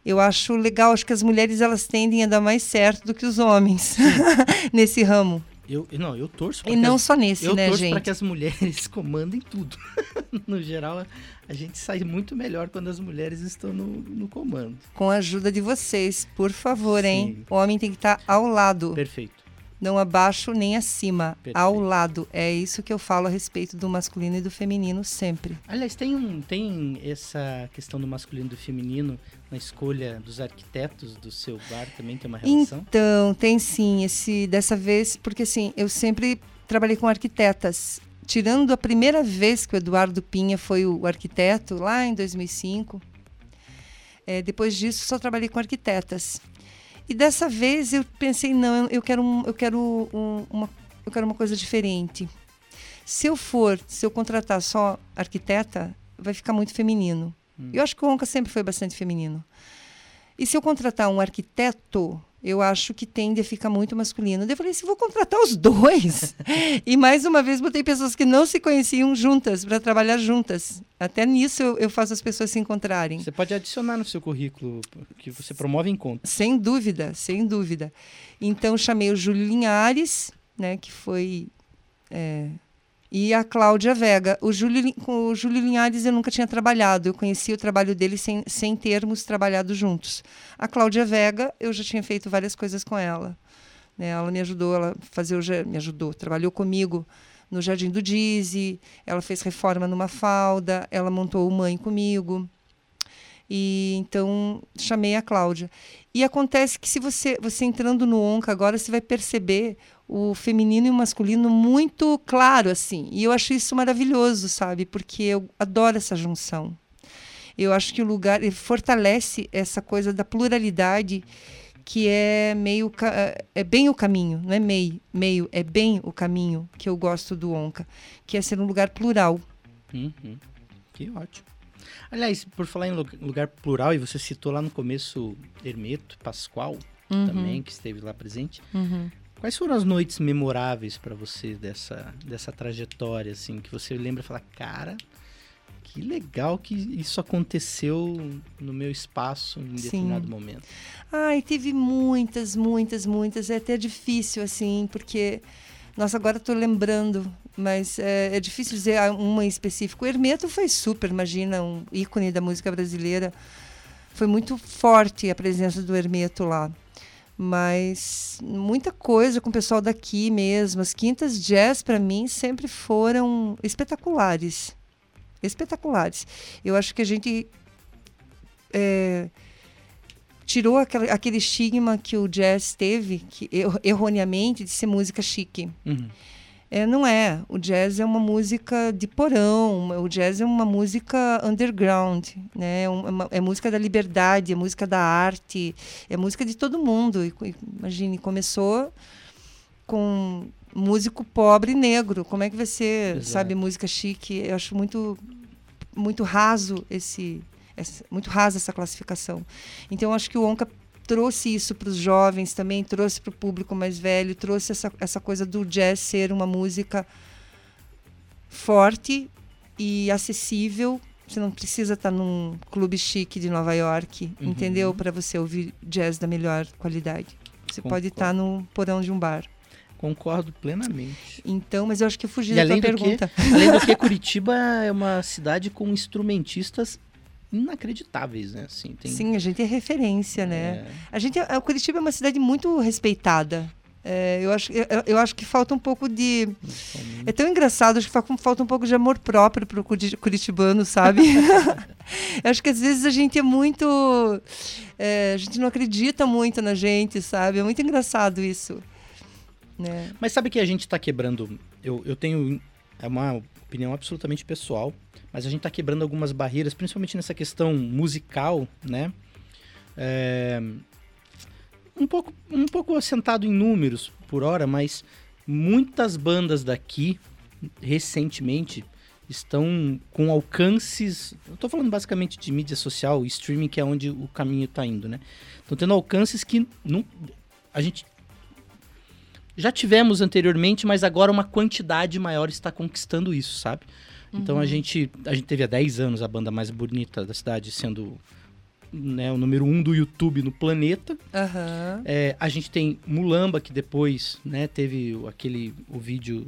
Eu acho legal, acho que as mulheres elas tendem a dar mais certo do que os homens nesse ramo. Eu, não, eu torço E não as, só nesse, eu né, torço gente? para que as mulheres comandem tudo. no geral, a gente sai muito melhor quando as mulheres estão no, no comando. Com a ajuda de vocês, por favor, Sim. hein? O homem tem que estar ao lado. Perfeito não abaixo nem acima, Perfeito. ao lado. É isso que eu falo a respeito do masculino e do feminino sempre. Aliás, tem, um, tem essa questão do masculino e do feminino na escolha dos arquitetos do seu bar também tem uma relação? Então, tem sim. Esse, dessa vez, porque assim, eu sempre trabalhei com arquitetas. Tirando a primeira vez que o Eduardo Pinha foi o arquiteto, lá em 2005, é, depois disso só trabalhei com arquitetas. E dessa vez eu pensei, não, eu quero, um, eu quero, um, uma, eu quero uma coisa diferente. Se eu for, se eu contratar só arquiteta, vai ficar muito feminino. Hum. Eu acho que o Onca sempre foi bastante feminino. E se eu contratar um arquiteto, eu acho que tende a ficar muito masculino. Daí eu falei assim, vou contratar os dois. e mais uma vez botei pessoas que não se conheciam juntas para trabalhar juntas. Até nisso eu, eu, faço as pessoas se encontrarem. Você pode adicionar no seu currículo que você promove encontros. Sem dúvida, sem dúvida. Então chamei o Júlio Linhares, né, que foi é, e a Cláudia Vega. O Júlio, o Júlio Linhares eu nunca tinha trabalhado, eu conheci o trabalho dele sem, sem termos trabalhado juntos. A Cláudia Vega, eu já tinha feito várias coisas com ela. Né? Ela me ajudou, ela fazer me ajudou, trabalhou comigo no Jardim do Dizzy, ela fez reforma numa falda, ela montou o Mãe comigo. E então chamei a Cláudia. E acontece que se você você entrando no Onca agora você vai perceber o feminino e o masculino muito claro assim. E eu acho isso maravilhoso, sabe? Porque eu adoro essa junção. Eu acho que o lugar fortalece essa coisa da pluralidade que é meio é bem o caminho, não é meio, meio é bem o caminho que eu gosto do Onca, que é ser um lugar plural. Uhum. Que ótimo. Aliás, por falar em lugar plural, e você citou lá no começo Hermeto Pascoal, uhum. também, que esteve lá presente. Uhum. Quais foram as noites memoráveis para você dessa, dessa trajetória, assim, que você lembra e fala, cara, que legal que isso aconteceu no meu espaço em determinado Sim. momento. Ai, teve muitas, muitas, muitas. É até difícil, assim, porque. Nossa, agora estou lembrando, mas é, é, difícil dizer uma em específico. O Hermeto foi super, imagina, um ícone da música brasileira. Foi muito forte a presença do Hermeto lá mas muita coisa com o pessoal daqui mesmo. As quintas jazz para mim sempre foram espetaculares, espetaculares. Eu acho que a gente é, tirou aquele, aquele estigma que o jazz teve, que erroneamente de ser música chique. Uhum. É, não é. O jazz é uma música de porão, o jazz é uma música underground, né? É, uma, é música da liberdade, é música da arte, é música de todo mundo. E, imagine, começou com músico pobre negro. Como é que vai ser, Exato. sabe, música chique? Eu acho muito muito raso esse, essa- muito rasa essa classificação. Então eu acho que o Onca trouxe isso para os jovens também, trouxe para o público mais velho, trouxe essa, essa coisa do jazz ser uma música forte e acessível. Você não precisa estar num clube chique de Nova York, Uhum. entendeu? Para você ouvir jazz da melhor qualidade. Você pode Concordo. estar no porão de um bar. Concordo plenamente. Então, mas eu acho que eu fugi E da tua do, que, pergunta. além do que, Curitiba é uma cidade com instrumentistas inacreditáveis, né? Assim, tem, Sim, a gente é referência, né? é, A gente, a o Curitiba é uma cidade muito respeitada. É, eu, acho, eu, eu acho que falta um pouco de. É tão engraçado, acho que fa- falta um pouco de amor próprio para o curitibano, sabe? eu acho que às vezes a gente é muito. é, a gente não acredita muito na gente, sabe? É muito engraçado isso. Né? Mas sabe que a gente tá quebrando. Eu, eu tenho. É uma opinião absolutamente pessoal. Mas a gente tá quebrando algumas barreiras, principalmente nessa questão musical, né? É, um, pouco, um pouco assentado em números por hora, mas muitas bandas daqui, recentemente, estão com alcances. Eu tô falando basicamente de mídia social, streaming, que é onde o caminho tá indo, né? Estão tendo alcances que não, a gente já tivemos anteriormente, mas agora uma quantidade maior está conquistando isso, sabe? Então a gente a gente teve há 10 anos a banda mais bonita da cidade sendo né, o número um do YouTube no planeta. Aham. É, a gente tem Mulamba, que depois né, teve aquele o vídeo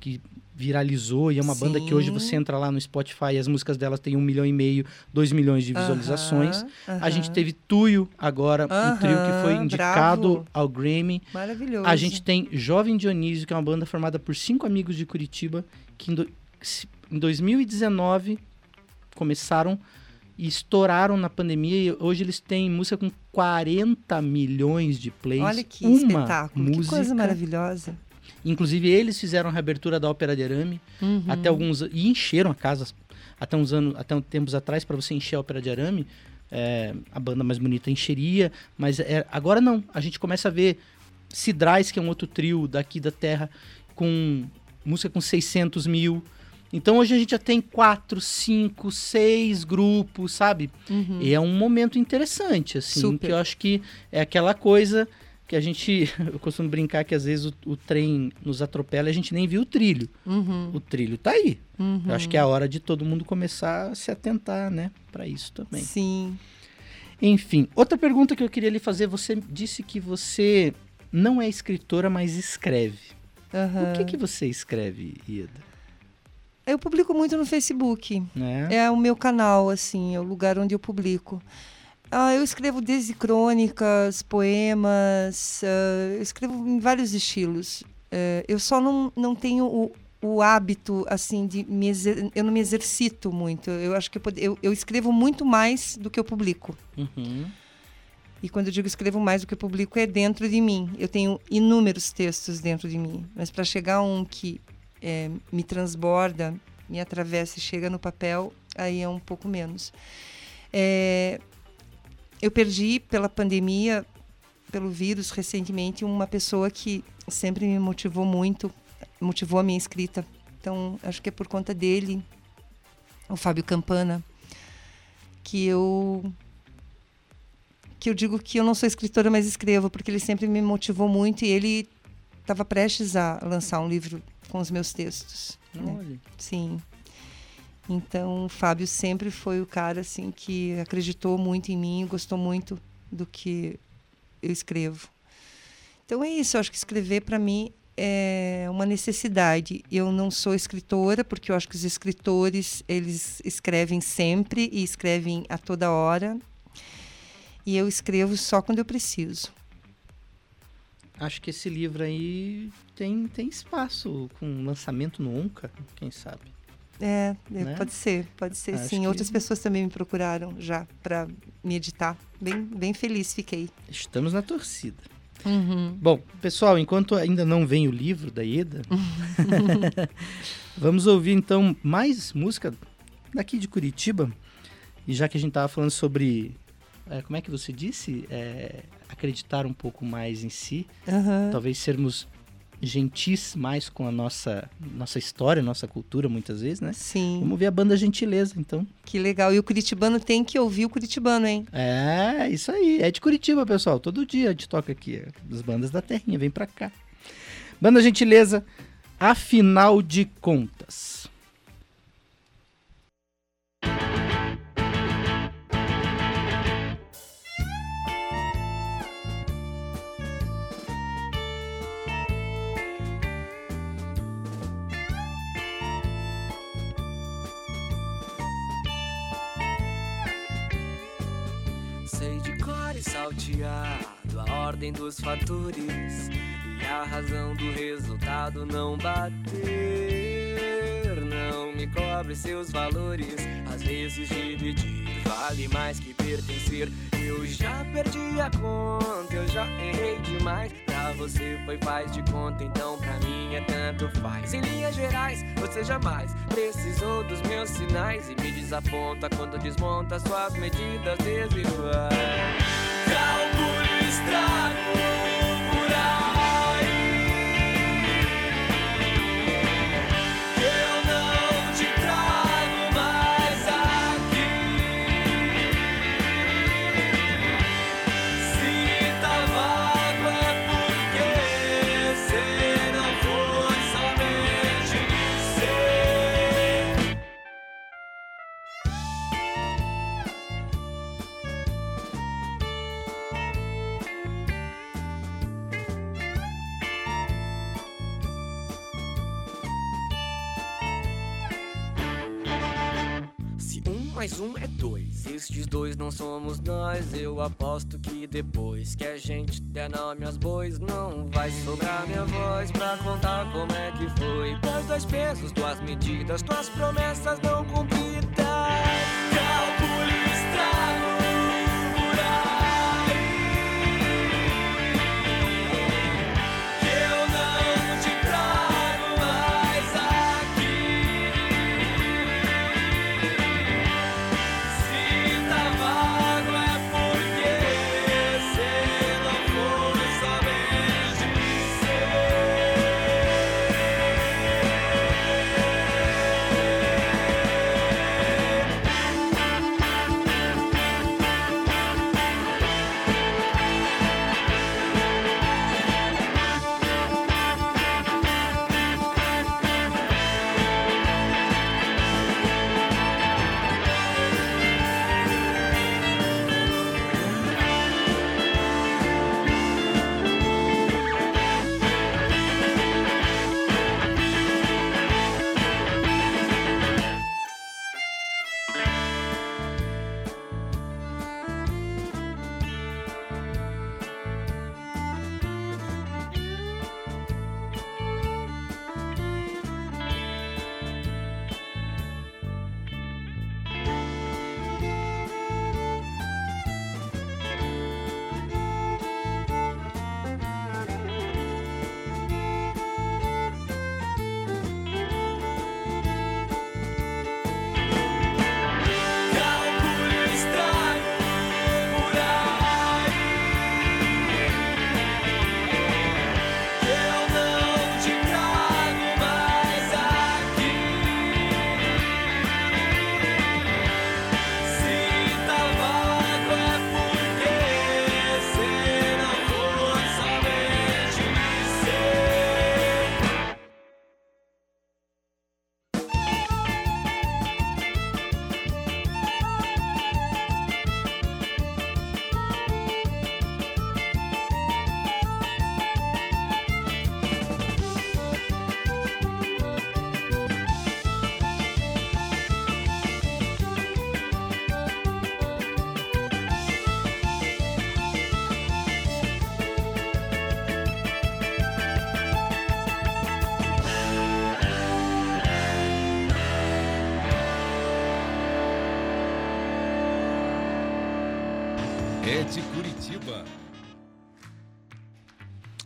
que viralizou e é uma banda que hoje Sim. você entra lá no Spotify e as músicas delas têm um milhão e meio, dois milhões de visualizações. Aham, A gente teve Tuyo agora, um trio que foi indicado bravo. ao Grammy. Maravilhoso. A gente tem Jovem Dionísio, que é uma banda formada por cinco amigos de Curitiba, que em, do- em 2019 começaram e estouraram na pandemia e hoje eles têm música com 40 milhões de plays. Olha que uma espetáculo, que música. coisa maravilhosa. Inclusive eles fizeram a reabertura da Ópera de Arame Uhum. até alguns e encheram a casa até uns anos, até tempos atrás para você encher a Ópera de Arame, é, a banda mais bonita encheria, mas é- agora não. A gente começa a ver Cidrais, que é um outro trio daqui da Terra, com música com 600 mil. Então hoje a gente já tem quatro, cinco, seis grupos, sabe? Uhum. E é um momento interessante, assim, Super. que eu acho que é aquela coisa que a gente, eu costumo brincar que às vezes o, o trem nos atropela e a gente nem viu o trilho. Uhum. O trilho tá aí. Uhum. Eu acho que é a hora de todo mundo começar a se atentar, né, para isso também. Sim. Enfim, outra pergunta que eu queria lhe fazer, você disse que você não é escritora, mas escreve. Aham. O que que você escreve, Ieda? Eu publico muito no Facebook. Né? É o meu canal, assim, é o lugar onde eu publico. Ah, eu escrevo desde crônicas, poemas, ah, eu escrevo em vários estilos. Eh, eu só não, não tenho o, o hábito, assim, de me exer... eu não me exercito muito. Eu acho que eu, pod- eu, eu escrevo muito mais do que eu publico. Uhum. E quando eu digo escrevo mais do que eu publico, é dentro de mim. Eu tenho inúmeros textos dentro de mim. Mas para chegar a um que eh, me transborda, me atravessa e chega no papel, aí é um pouco menos. Eh, eu perdi pela pandemia, pelo vírus, recentemente, uma pessoa que sempre me motivou muito, motivou a minha escrita. Então, acho que é por conta dele, o Fábio Campana, que eu que eu digo que eu não sou escritora, mas escrevo, porque ele sempre me motivou muito e ele estava prestes a lançar um livro com os meus textos. né? Sim. Então, o Fábio sempre foi o cara assim que acreditou muito em mim, gostou muito do que eu escrevo. Então é isso, eu acho que escrever para mim é uma necessidade. Eu não sou escritora, porque eu acho que os escritores, eles escrevem sempre e escrevem a toda hora. E eu escrevo só quando eu preciso. Acho que esse livro aí tem, tem espaço com lançamento no Onca, quem sabe. É, é, Né? pode ser, pode ser Acho sim. que- Outras pessoas também me procuraram já para me editar. Bem, bem feliz fiquei. Estamos na torcida. Bom, pessoal, enquanto ainda não vem o livro da Ieda, vamos ouvir então mais música daqui de Curitiba. E já que a gente tava falando sobre. é, como é que você disse? É, acreditar um pouco mais em si. Aham. Talvez sermos gentis mais com a nossa, nossa história, nossa cultura, muitas vezes, né? Sim. Vamos ver a banda Gentileza, então. Que legal. E o curitibano tem que ouvir o curitibano, hein? É, isso aí. É de Curitiba, pessoal. Todo dia a gente toca aqui. As bandas da terrinha, vem pra cá. Banda Gentileza, afinal de contas. Ordem dos fatores e a razão do resultado não bater. Não me cobre seus valores, às vezes dividir vale mais que pertencer. Eu já perdi a conta, eu já errei demais. Pra você foi faz de conta, então pra mim é tanto faz. Em linhas gerais, você jamais precisou dos meus sinais e me desaponta quando desmonta suas medidas desiguais. Calcule o nós. Eu aposto que depois que a gente der nome aos bois, não vai sobrar minha voz pra contar como é que foi. Teus dois pesos, tuas medidas, tuas promessas não cumpridas.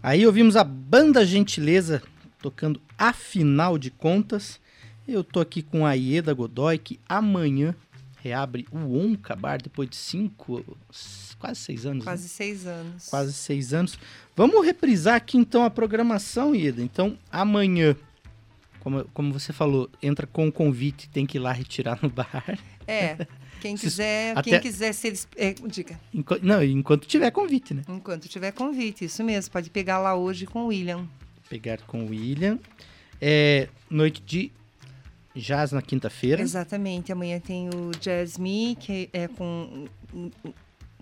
Aí ouvimos a banda Gentileza tocando Afinal de Contas. Eu tô aqui com a Ieda Godoy, que amanhã reabre o Onca Bar depois de cinco, quase seis anos. né? Quase seis anos. quase seis anos. Vamos reprisar aqui então a programação, Ida. Então, amanhã, como, como você falou, entra com o convite, tem que ir lá retirar no bar. É. Quem Se- quiser, até- quem quiser ser. É, diga. Enqu- não, enquanto tiver convite, né? Enquanto tiver convite, isso mesmo. Pode pegar lá hoje com o William. Pegar com o William. É, noite de jazz na quinta-feira. Exatamente. Amanhã tem o Jazz Me, que é com,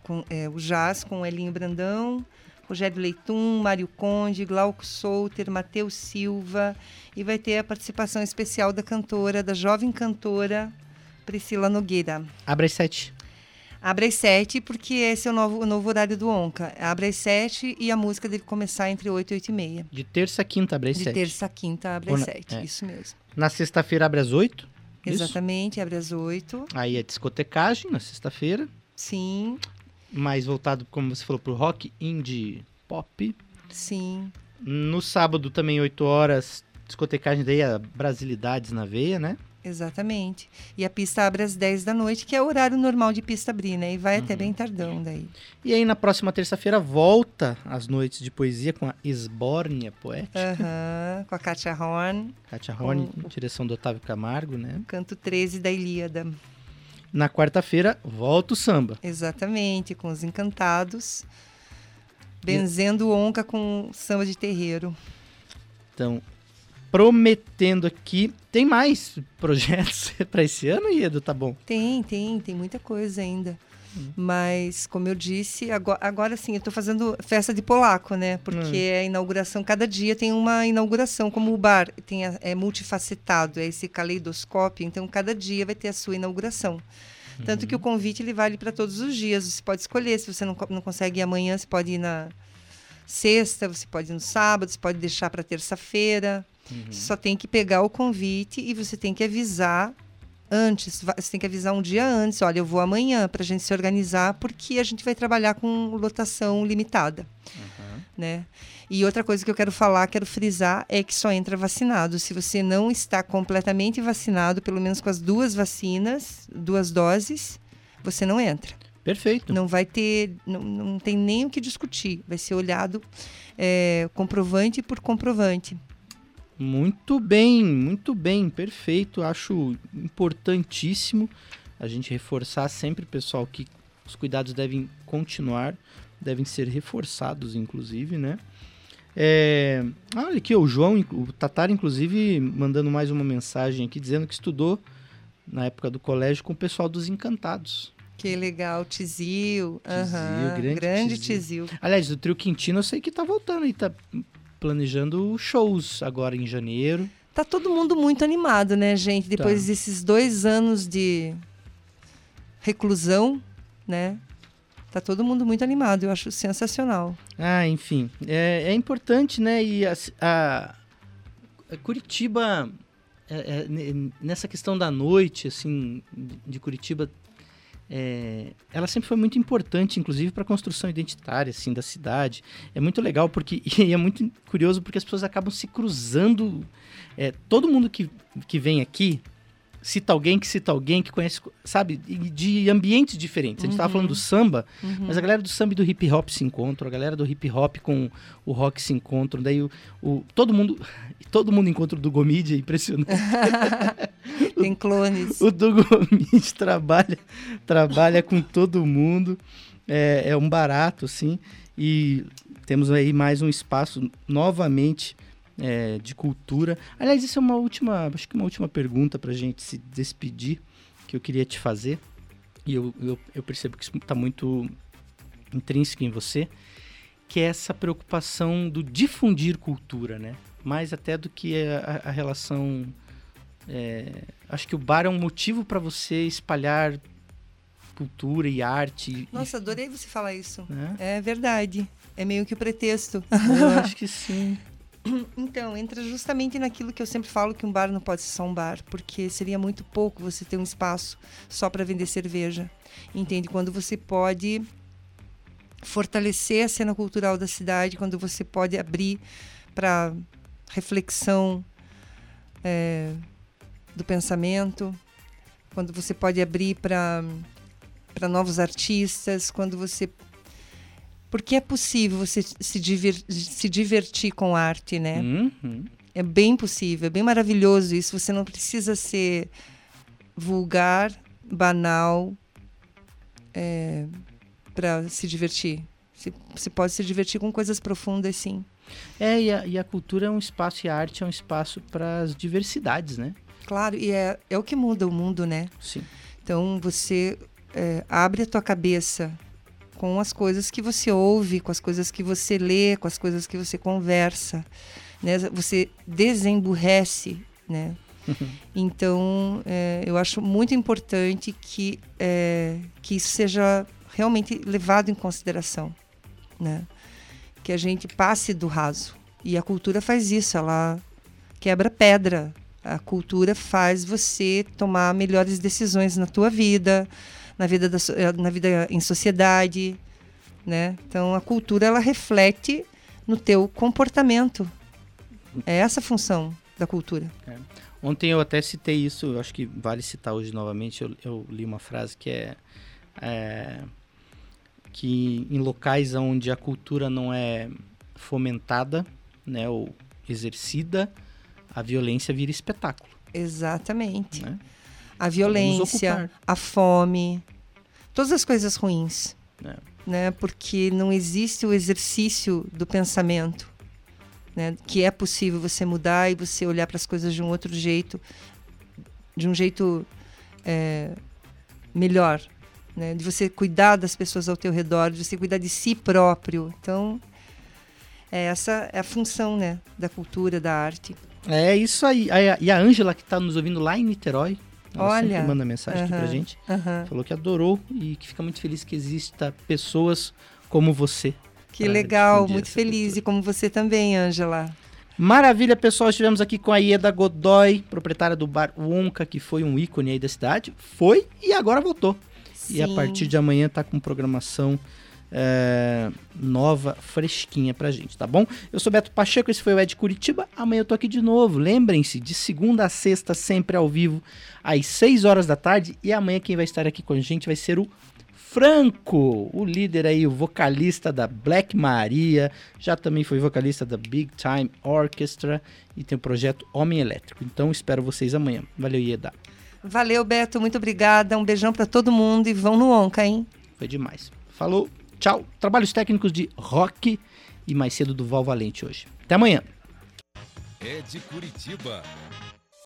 com é, o jazz com o Elinho Brandão, Rogério Leitum, Mário Conde, Glauco Souter, Matheus Silva. E vai ter a participação especial da cantora, da jovem cantora Priscila Nogueira. Abre às sete. Abre às sete, porque esse é o novo, o novo horário do Onca. Abre às sete e a música deve começar entre oito e oito e meia. De terça a quinta abre às De sete. terça a quinta abre às sete. é. Isso mesmo. Na sexta-feira abre às oito. Isso? Exatamente, abre às oito. Aí é discotecagem na sexta-feira. Sim, Mais voltado, como você falou, pro rock, indie, pop. sim. No sábado também, 8 horas, discotecagem daí, a Brasilidades na veia, né? Exatamente. E a pista abre às 10 da noite, que é o horário normal de pista abrir, né? E vai Uhum. até bem tardão daí. E aí na próxima terça-feira volta as noites de poesia com a Esbórnia Poética. Aham, com a Katia Horn, Kátia Horn, com- direção do Otávio Camargo, né? canto 13 da Ilíada. Na quarta-feira, volta o samba. Exatamente, com os encantados. Benzendo onca com samba de terreiro. Então, prometendo aqui, tem mais projetos para esse ano, Iedo, tá bom? Tem, tem, tem muita coisa ainda. Hum. Mas, como eu disse, agora, agora sim, eu estou fazendo festa de polaco, né? Porque Hum. é a inauguração, cada dia tem uma inauguração, como o bar tem a- é multifacetado, é esse caleidoscópio, então cada dia vai ter a sua inauguração. Tanto Uhum. que o convite ele vale para todos os dias. Você pode escolher. Se você não, não consegue ir amanhã, você pode ir na sexta, você pode ir no sábado, você pode deixar para terça-feira. Uhum. Você só tem que pegar o convite e você tem que avisar antes. Você tem que avisar um dia antes. Olha, eu vou amanhã para a gente se organizar, porque a gente vai trabalhar com lotação limitada. Né? E outra coisa que eu quero falar, quero frisar, é que só entra vacinado. Se você não está completamente vacinado, pelo menos com as duas vacinas, duas doses, você não entra. Perfeito. Não vai ter, não, não tem nem o que discutir. Vai ser olhado é, comprovante por comprovante. Muito bem, muito bem, perfeito. Acho importantíssimo a gente reforçar sempre, pessoal, que os cuidados devem continuar, devem ser reforçados, inclusive, né? É, olha aqui, o João, o Tatar, inclusive, mandando mais uma mensagem aqui, dizendo que estudou na época do colégio com o pessoal dos Encantados. Que legal, Tizil. aham, grande grande Tizil. Tizil. Aliás, o Trio Quintino eu sei que tá voltando aí, tá planejando shows agora em janeiro. Tá todo mundo muito animado, né, gente? Depois Tá. desses dois anos de reclusão, né? Tá todo mundo muito animado. Eu acho sensacional. Ah, enfim, é, é importante, né? E a, a- a Curitiba, é, é, ne- nessa questão da noite, assim, de Curitiba, é, ela sempre foi muito importante, inclusive para a construção identitária, assim, da cidade. É muito legal porque e é muito curioso porque as pessoas acabam se cruzando. É, todo mundo que, que vem aqui cita alguém que cita alguém que conhece, sabe, de ambientes diferentes. A gente estava Uhum. falando do samba, Uhum. mas a galera do samba e do hip hop se encontram, a galera do hip hop com o rock se encontram, daí o, o- todo mundo todo mundo encontra o do Gomide, é impressionante. Tem clones. o Gomide trabalha trabalha com todo mundo, é, é um barato assim, e temos aí mais um espaço novamente é, de cultura. Aliás, isso é uma última, acho que uma última pergunta para a gente se despedir que eu queria te fazer. E eu, eu, eu percebo que isso está muito intrínseco em você, que é essa preocupação do difundir cultura, né? Mais até do que a, a- relação. é, acho que o bar é um motivo para você espalhar cultura e arte. e- Nossa, adorei você falar isso. né? É verdade. É meio que o pretexto. Eu acho que sim. Então, entra justamente naquilo que eu sempre falo que um bar não pode ser só um bar, porque seria muito pouco você ter um espaço só para vender cerveja. Entende? Quando você pode fortalecer a cena cultural da cidade, quando você pode abrir para reflexão é, do pensamento, quando você pode abrir para para novos artistas, quando você porque é possível você se, diver, se divertir com arte, né? Uhum. É bem possível, é bem maravilhoso isso. Você não precisa ser vulgar, banal, é, para se divertir. Você, você pode se divertir com coisas profundas, sim. É, e a, e a cultura é um espaço, e a arte é um espaço para as diversidades, né? Claro, e é, é o que muda o mundo, né? Sim. Então você é, abre a tua cabeça com as coisas que você ouve, com as coisas que você lê, com as coisas que você conversa, né? Você desemburrece, né? Então, é, eu acho muito importante que, é, que isso seja realmente levado em consideração, né? Que a gente passe do raso. E a cultura faz isso, ela quebra pedra. A cultura faz você tomar melhores decisões na tua vida, na vida, da, na vida em sociedade, né? Então, a cultura, ela reflete no teu comportamento. É essa a função da cultura. É. Ontem eu até citei isso, eu acho que vale citar hoje novamente. Eu, eu li uma frase que é, é, que em locais onde a cultura não é fomentada, né, ou exercida, a violência vira espetáculo. Exatamente. Né? A violência, a fome, todas as coisas ruins. É. Né? Porque não existe o exercício do pensamento né? Que é possível você mudar e você olhar para as coisas de um outro jeito, de um jeito é, melhor, né? De você cuidar das pessoas ao teu redor, de você cuidar de si próprio. Então, é essa é a função, né? Da cultura, da arte. É isso aí. E a Ângela que está nos ouvindo lá em Niterói, ela Olha, manda mensagem uh -huh, aqui pra gente. Falou que adorou e que fica muito feliz que exista pessoas como você que legal, muito feliz. Cultura. E como você também, Ângela. Maravilha, pessoal. Estivemos aqui com a Ieda Godoy, proprietária do bar Wonka, que foi um ícone aí da cidade. Foi e agora voltou. Sim. E a partir de amanhã tá com programação é, nova, fresquinha pra gente, tá bom? Eu sou Beto Pacheco, esse foi o Ed Curitiba. Amanhã eu tô aqui de novo. Lembrem-se, de segunda a sexta, sempre ao vivo, às 6 horas da tarde. E amanhã quem vai estar aqui com a gente vai ser o Franco, o líder aí, o vocalista da Black Maria, já também foi vocalista da Big Time Orchestra e tem o projeto Homem Elétrico. Então espero vocês amanhã. Valeu, Ieda. Valeu, Beto, muito obrigada. Um beijão para todo mundo e vão no Onca, hein? Foi demais. Falou, tchau. Trabalhos técnicos de rock e mais cedo do Val Valente hoje. Até amanhã. É de Curitiba